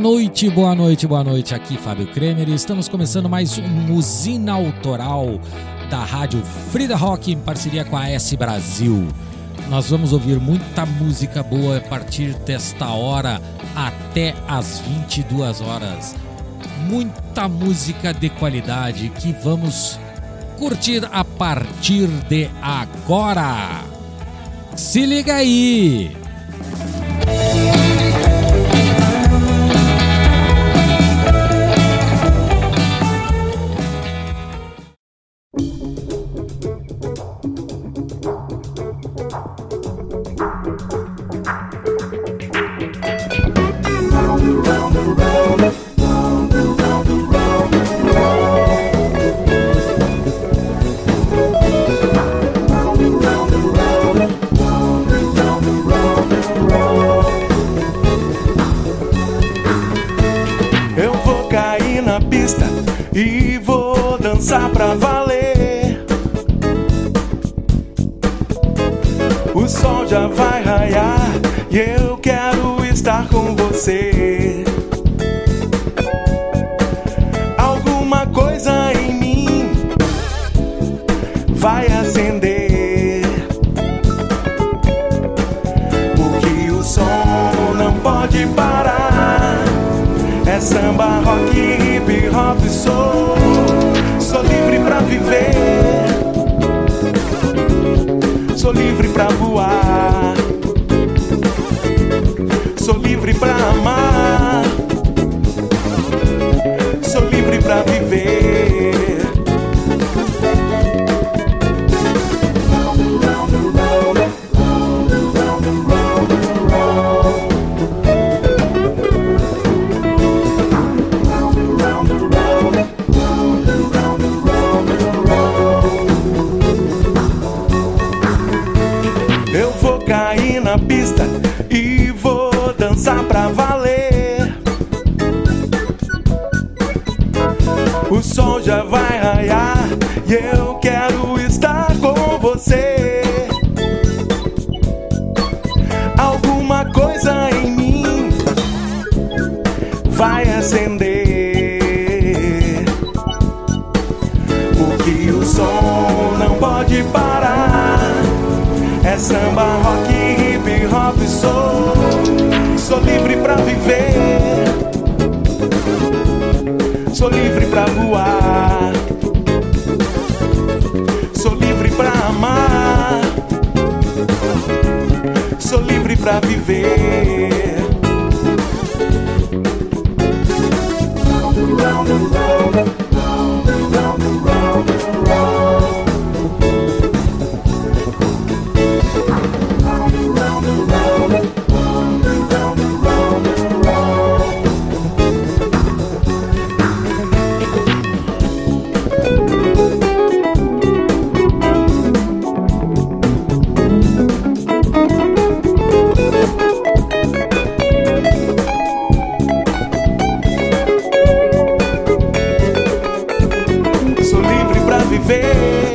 Boa noite, boa noite, boa noite. Aqui Fábio Kremer e estamos começando mais um Usina Autoral da Rádio Frida Rock em parceria com a S Brasil. Nós vamos ouvir muita música boa a partir desta hora até as 22 horas. Muita música de qualidade que vamos curtir a partir de agora. Se liga aí! pra amar. Sou livre pra viver.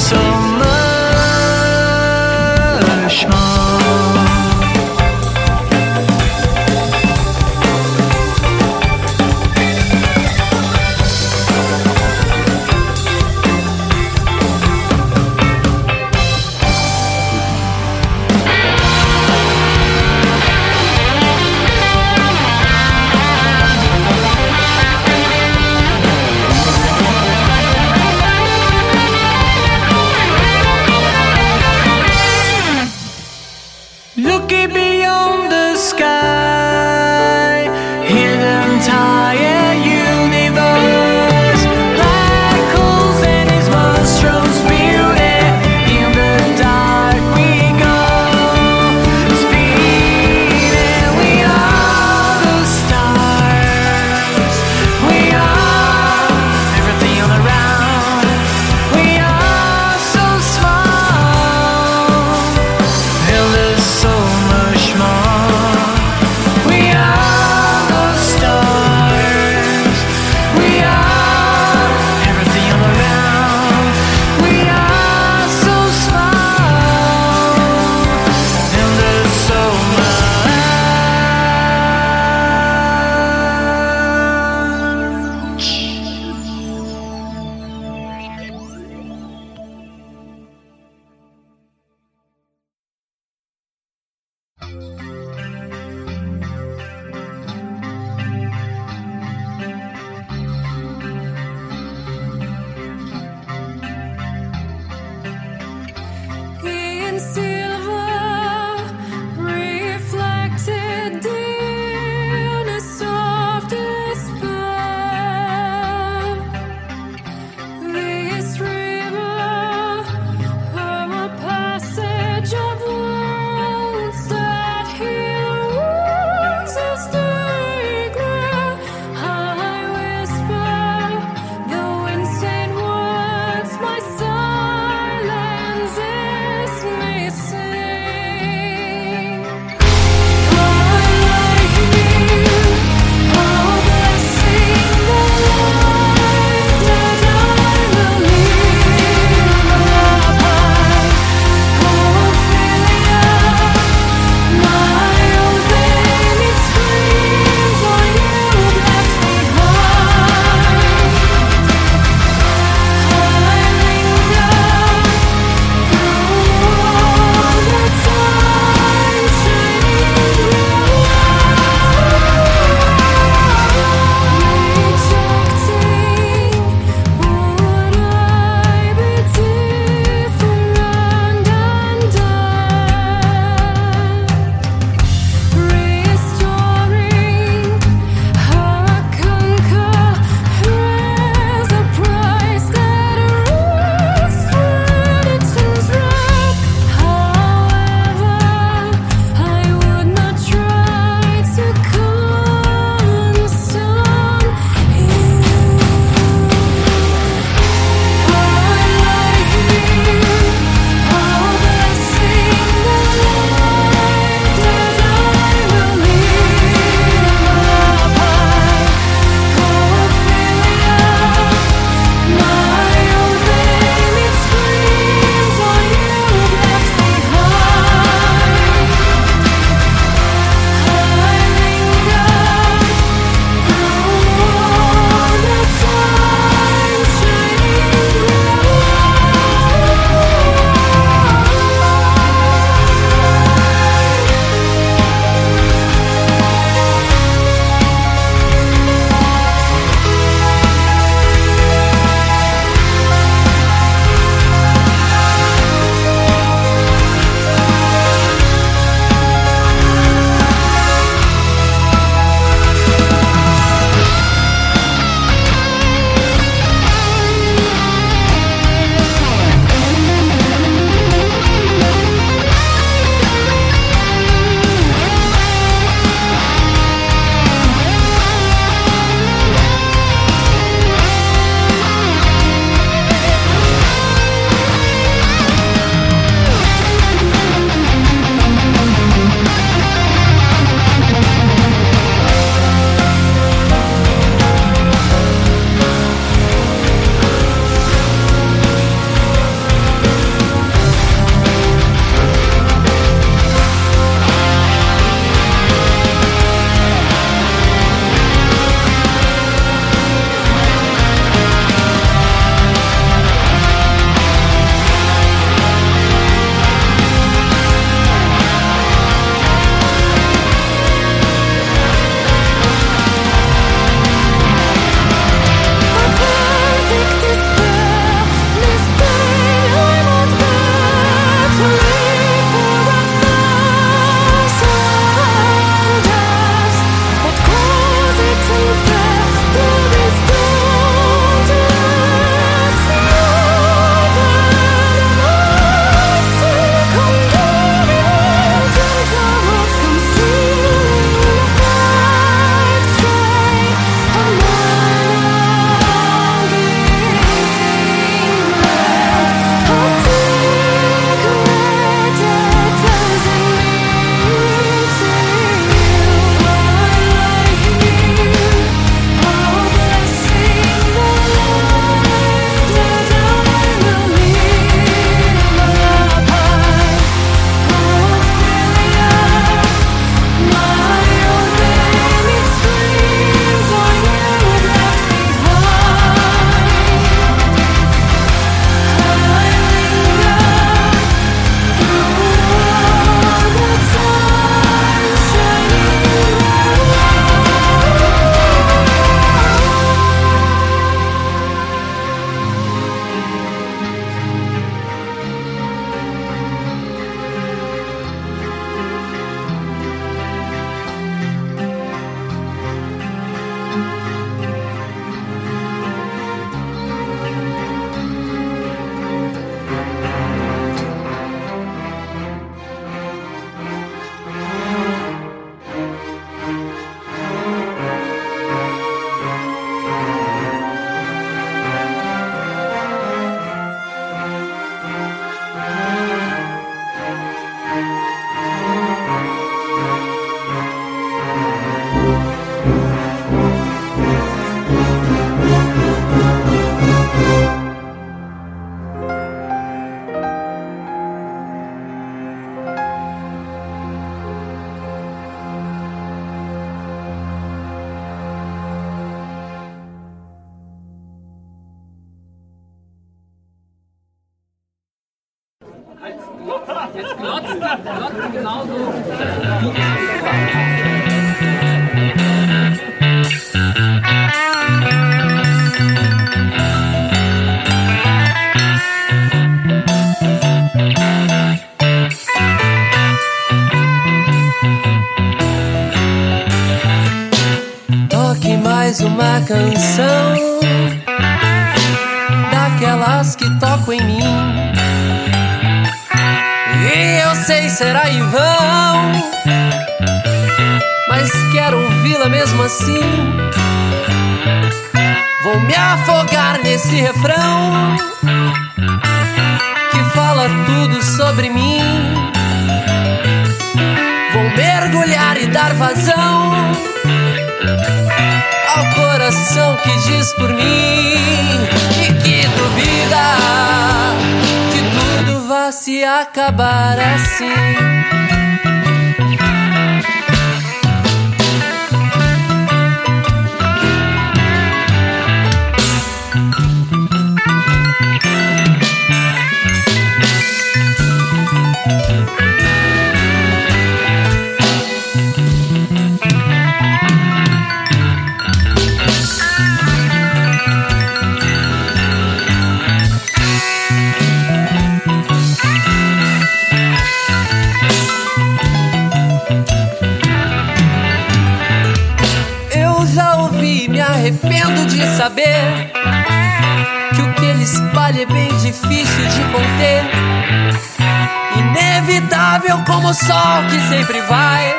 so Toque mais uma canção será em vão, mas quero ouvi-la mesmo assim. Vou me afogar nesse refrão que fala tudo sobre mim. Vou mergulhar e dar vazão ao coração que diz por mim e que duvida se acabar assim. Arrependo de saber que o que ele espalha é bem difícil de conter. Inevitável como o sol que sempre vai.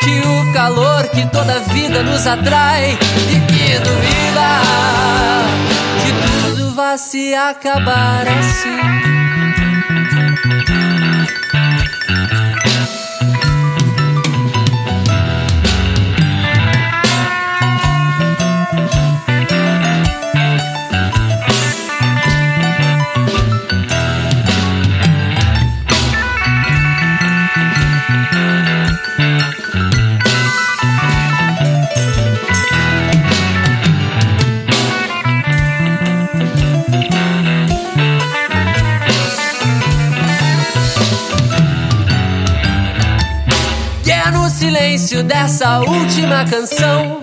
Que o calor que toda vida nos atrai e que duvida que tudo vai se acabar assim. Dessa última canção.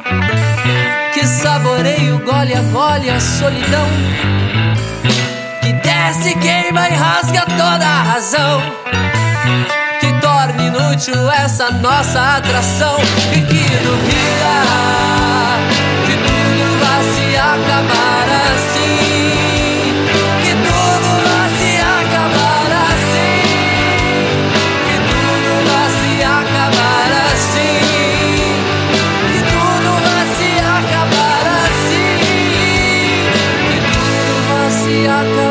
Que saboreio gole a gole a solidão. Que desce, queima e rasga toda a razão. Que torna inútil essa nossa atração. E que duvida que tudo vai se acabar vai se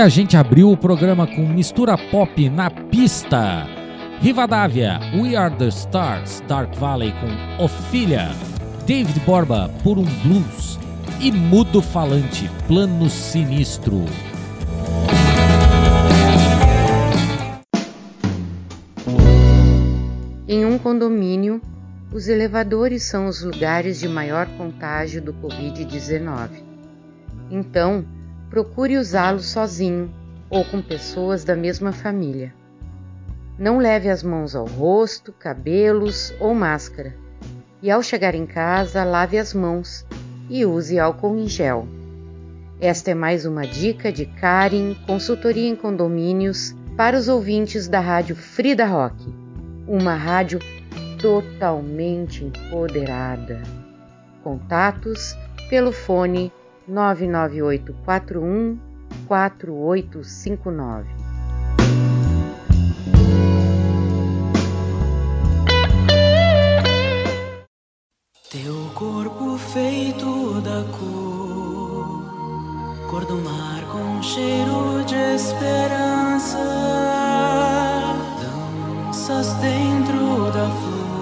E a gente abriu o programa com mistura pop na pista. Rivadavia, We Are the Stars, Dark Valley com Ophelia. David Borba, por um blues. E Mudo Falante, Plano Sinistro. Em um condomínio, os elevadores são os lugares de maior contágio do Covid-19. Então, procure usá-los sozinho ou com pessoas da mesma família. Não leve as mãos ao rosto, cabelos ou máscara. E ao chegar em casa, lave as mãos e use álcool em gel. Esta é mais uma dica de Karen, consultoria em condomínios, para os ouvintes da rádio Frida Rock, uma rádio totalmente empoderada. Contatos pelo fone 99841 4859. Teu corpo feito da cor, cor do mar com cheiro de esperança, danças dentro da flor.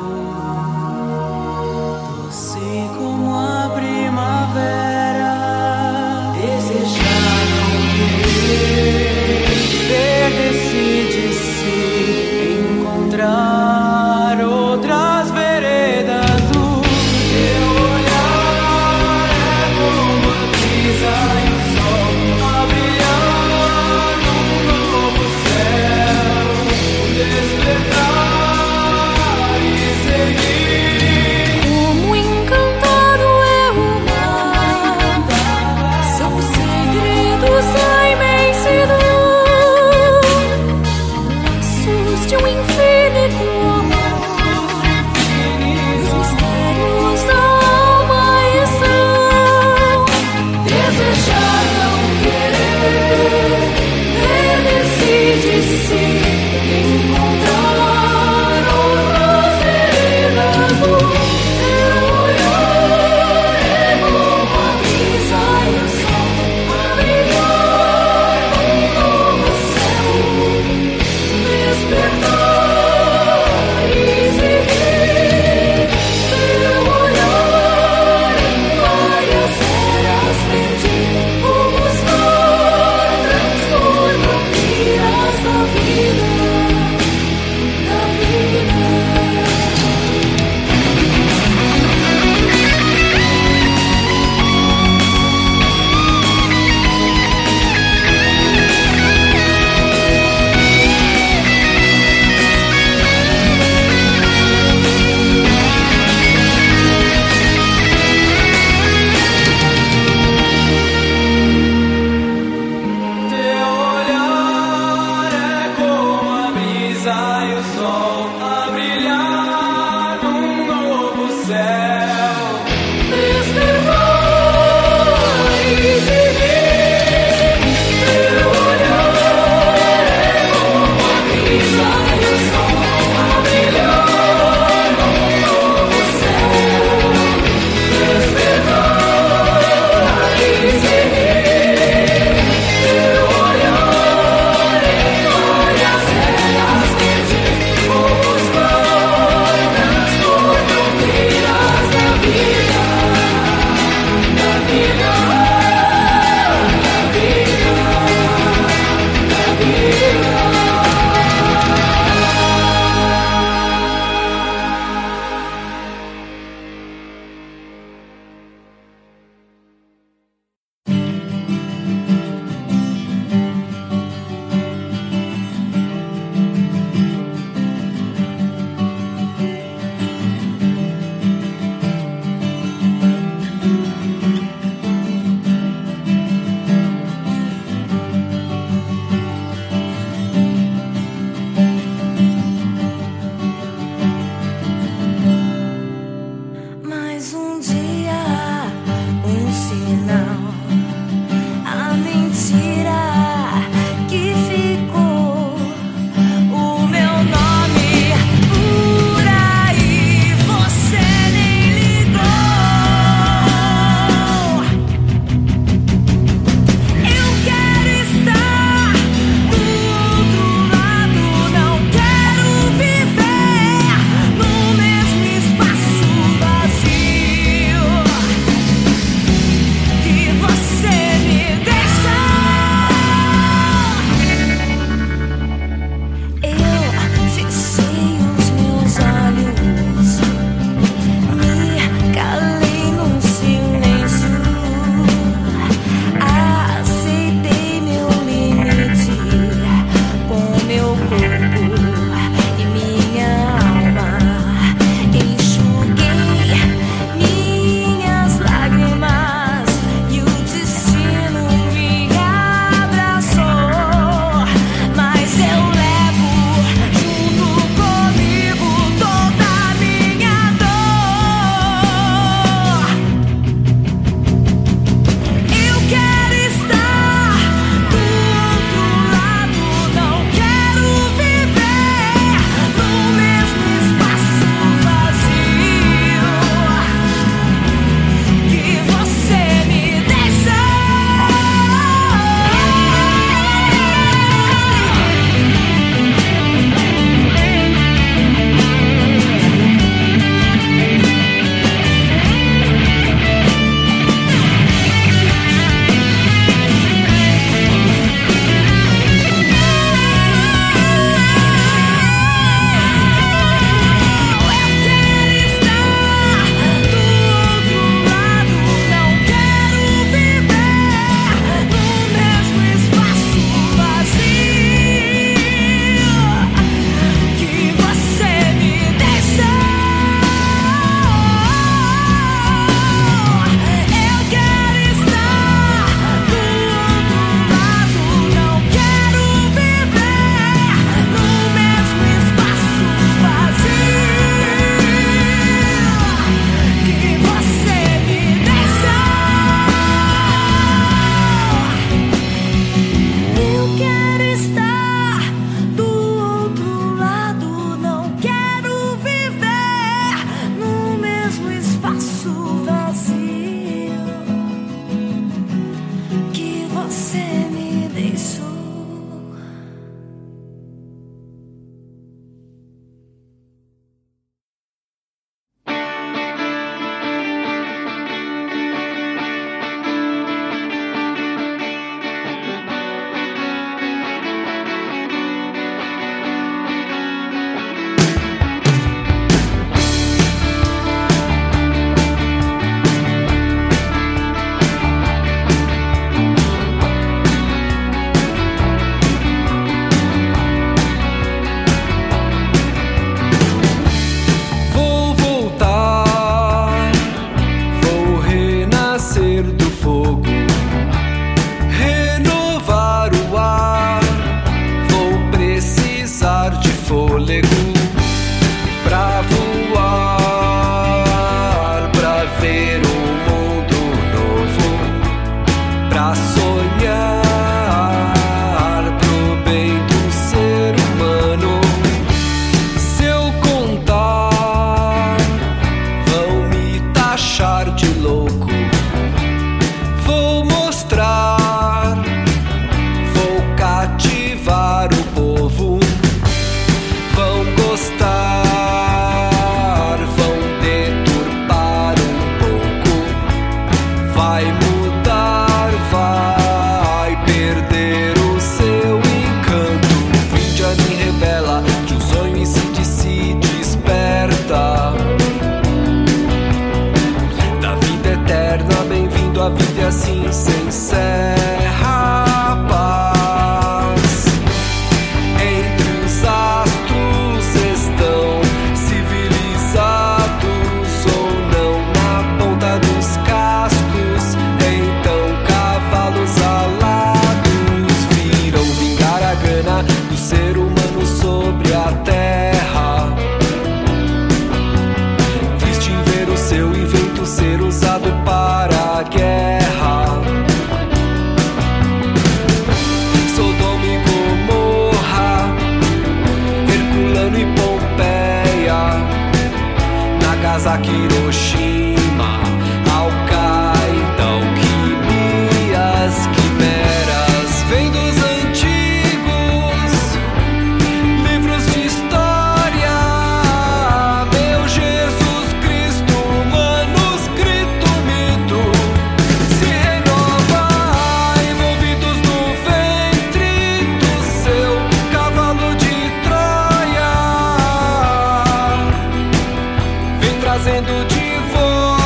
De volta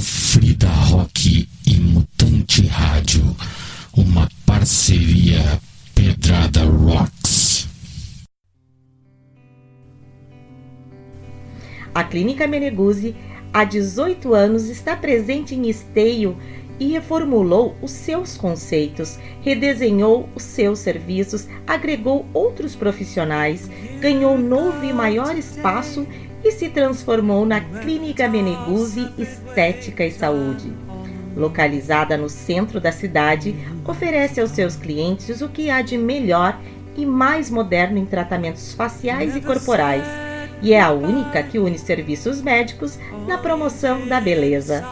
Frida Rock e Mutante Rádio, uma parceria Pedrada Rocks. A Clínica Meneguzzi, há 18 anos, está presente em Esteio e reformulou os seus conceitos, redesenhou os seus serviços, agregou outros profissionais, ganhou novo e maior espaço e se transformou na Clínica Meneguzzi Estética e Saúde. Localizada no centro da cidade, oferece aos seus clientes o que há de melhor e mais moderno em tratamentos faciais e corporais, e é a única que une serviços médicos na promoção da beleza.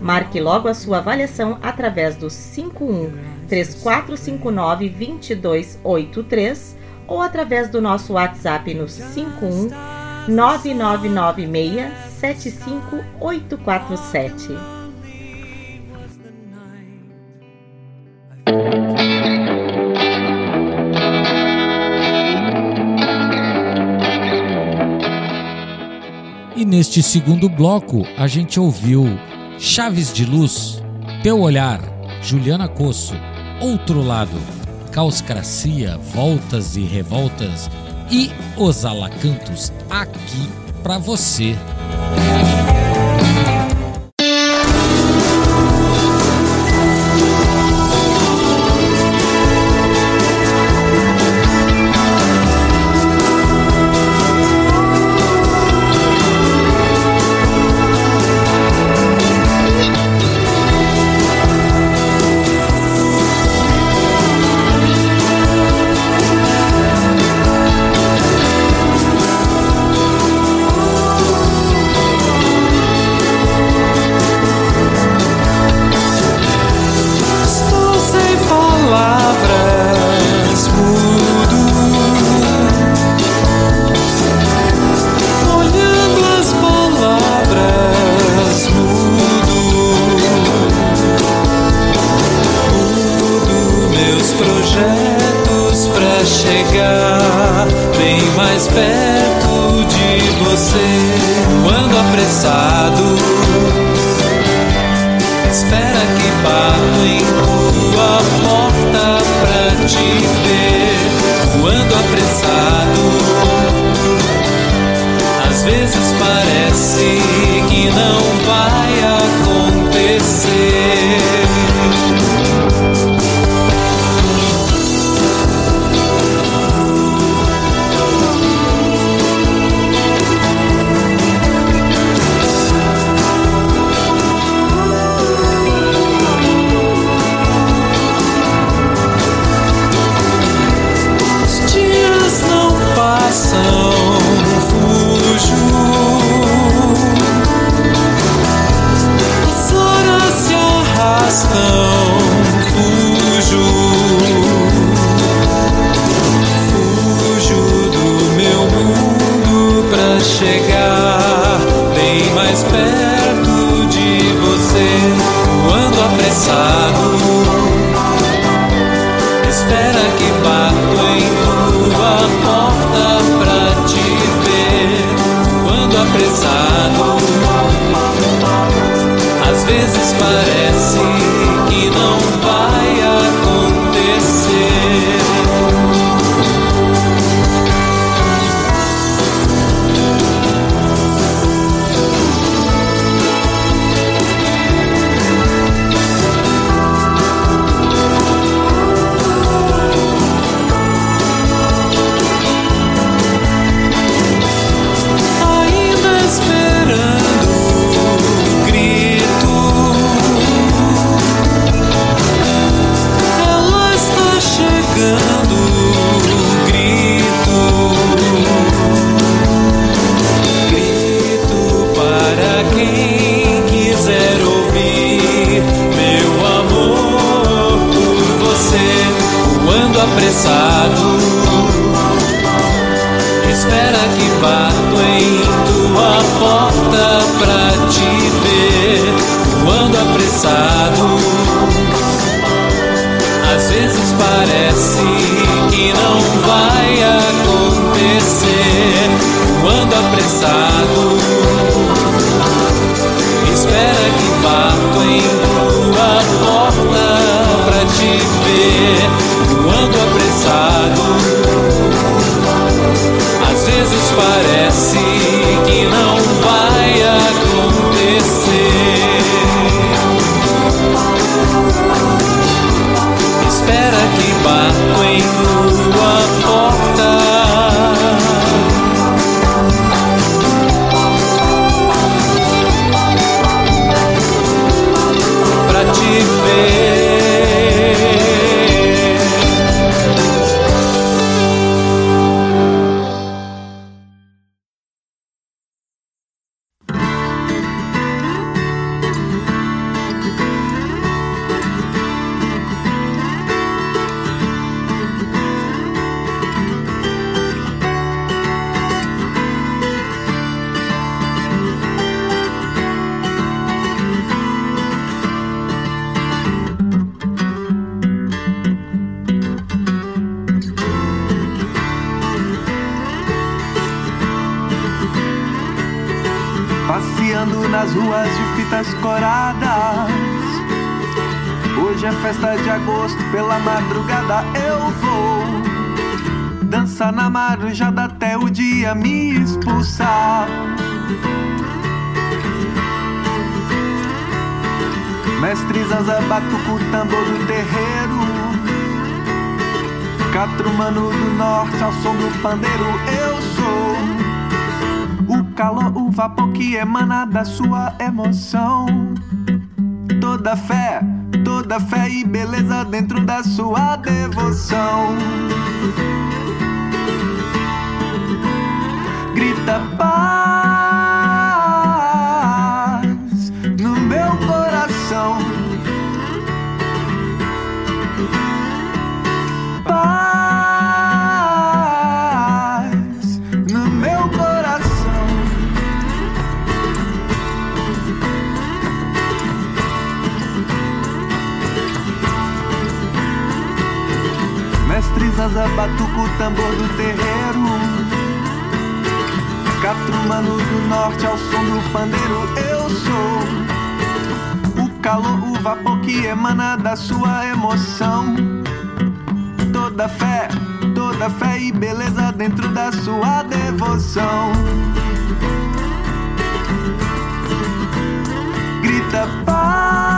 Marque logo a sua avaliação através do 51 3459 2283 ou através do nosso WhatsApp no 51 9996 75847. E neste segundo bloco, a gente ouviu Chaves de Luz, Teu Olhar, Juliana Cosso, Outro Lado, Causcracia, Voltas e Revoltas e Os Alacantos aqui para você. Às É emana da sua emoção. eu sou. O calor, o vapor que emana da sua emoção. Toda fé, toda fé e beleza dentro da sua devoção. Grita paz.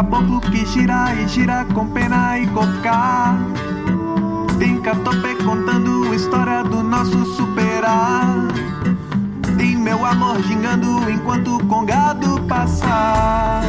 caboclo que gira e gira com pena e cocá. Tem catopé contando história do nosso superar. Tem meu amor gingando enquanto com congado passar.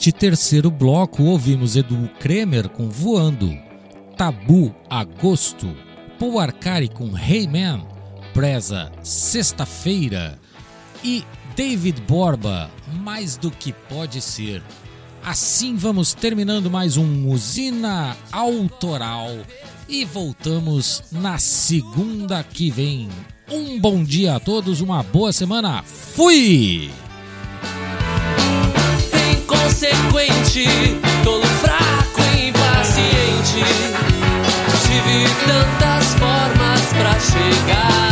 Neste terceiro bloco, ouvimos Edu Kremer com Voando, Tabu Agosto, Paul Arcari com Hey Man, Preza Sexta-feira e David Borba, Mais do que Pode Ser. Assim vamos terminando mais um Usina Autoral e voltamos na segunda que vem. Um bom dia a todos, uma boa semana. Fui! inconsequente, tolo fraco e impaciente. Tive tantas formas pra chegar.